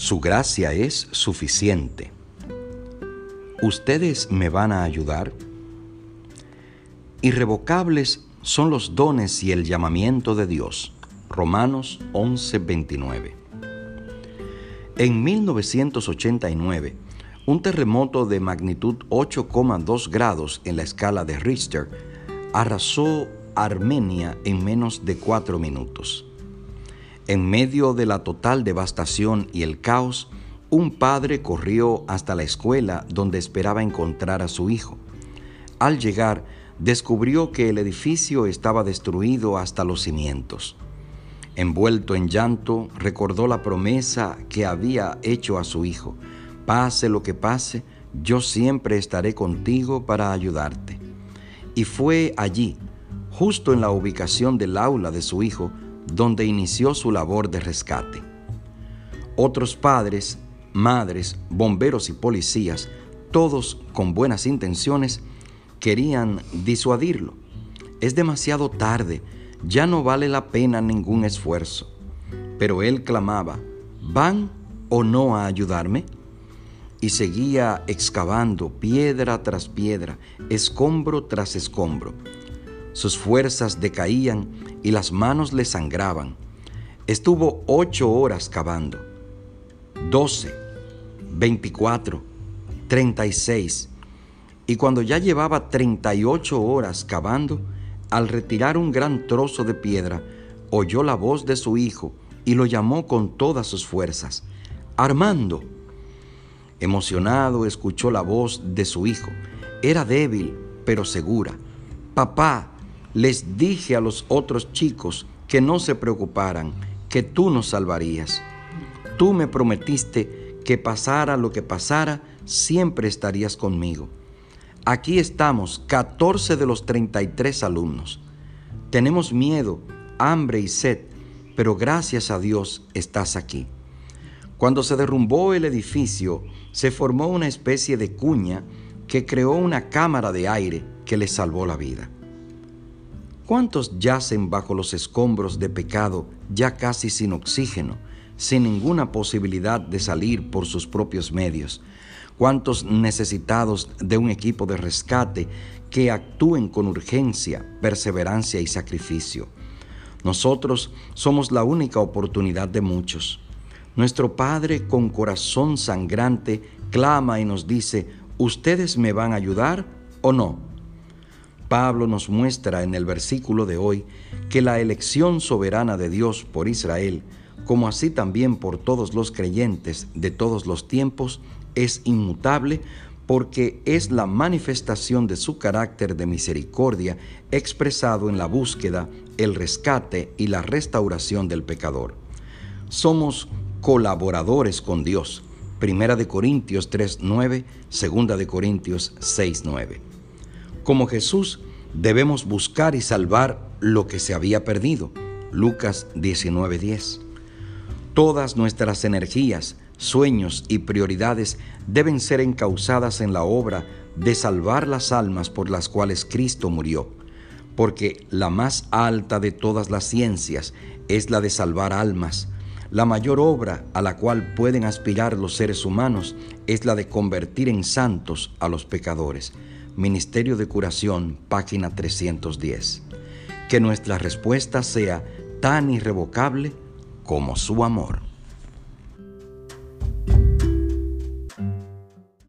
Su gracia es suficiente. ¿Ustedes me van a ayudar? Irrevocables son los dones y el llamamiento de Dios. Romanos 11:29. En 1989, un terremoto de magnitud 8,2 grados en la escala de Richter arrasó Armenia en menos de cuatro minutos. En medio de la total devastación y el caos, un padre corrió hasta la escuela donde esperaba encontrar a su hijo. Al llegar, descubrió que el edificio estaba destruido hasta los cimientos. Envuelto en llanto, recordó la promesa que había hecho a su hijo. Pase lo que pase, yo siempre estaré contigo para ayudarte. Y fue allí, justo en la ubicación del aula de su hijo, donde inició su labor de rescate. Otros padres, madres, bomberos y policías, todos con buenas intenciones, querían disuadirlo. Es demasiado tarde, ya no vale la pena ningún esfuerzo. Pero él clamaba, ¿van o no a ayudarme? Y seguía excavando piedra tras piedra, escombro tras escombro. Sus fuerzas decaían y las manos le sangraban. Estuvo ocho horas cavando. Doce, veinticuatro, treinta y seis. Y cuando ya llevaba 38 horas cavando, al retirar un gran trozo de piedra, oyó la voz de su hijo y lo llamó con todas sus fuerzas. Armando. Emocionado escuchó la voz de su hijo. Era débil, pero segura. Papá, les dije a los otros chicos que no se preocuparan, que tú nos salvarías. Tú me prometiste que pasara lo que pasara, siempre estarías conmigo. Aquí estamos, 14 de los 33 alumnos. Tenemos miedo, hambre y sed, pero gracias a Dios estás aquí. Cuando se derrumbó el edificio, se formó una especie de cuña que creó una cámara de aire que les salvó la vida. ¿Cuántos yacen bajo los escombros de pecado ya casi sin oxígeno, sin ninguna posibilidad de salir por sus propios medios? cuántos necesitados de un equipo de rescate que actúen con urgencia, perseverancia y sacrificio. Nosotros somos la única oportunidad de muchos. Nuestro Padre con corazón sangrante clama y nos dice, ¿ustedes me van a ayudar o no? Pablo nos muestra en el versículo de hoy que la elección soberana de Dios por Israel, como así también por todos los creyentes de todos los tiempos, es inmutable porque es la manifestación de su carácter de misericordia expresado en la búsqueda, el rescate y la restauración del pecador. Somos colaboradores con Dios. Primera de Corintios 3:9, Segunda de Corintios 6:9. Como Jesús, debemos buscar y salvar lo que se había perdido. Lucas 19:10. Todas nuestras energías, sueños y prioridades deben ser encausadas en la obra de salvar las almas por las cuales Cristo murió, porque la más alta de todas las ciencias es la de salvar almas. La mayor obra a la cual pueden aspirar los seres humanos es la de convertir en santos a los pecadores. Ministerio de Curación, página 310. Que nuestra respuesta sea tan irrevocable como su amor.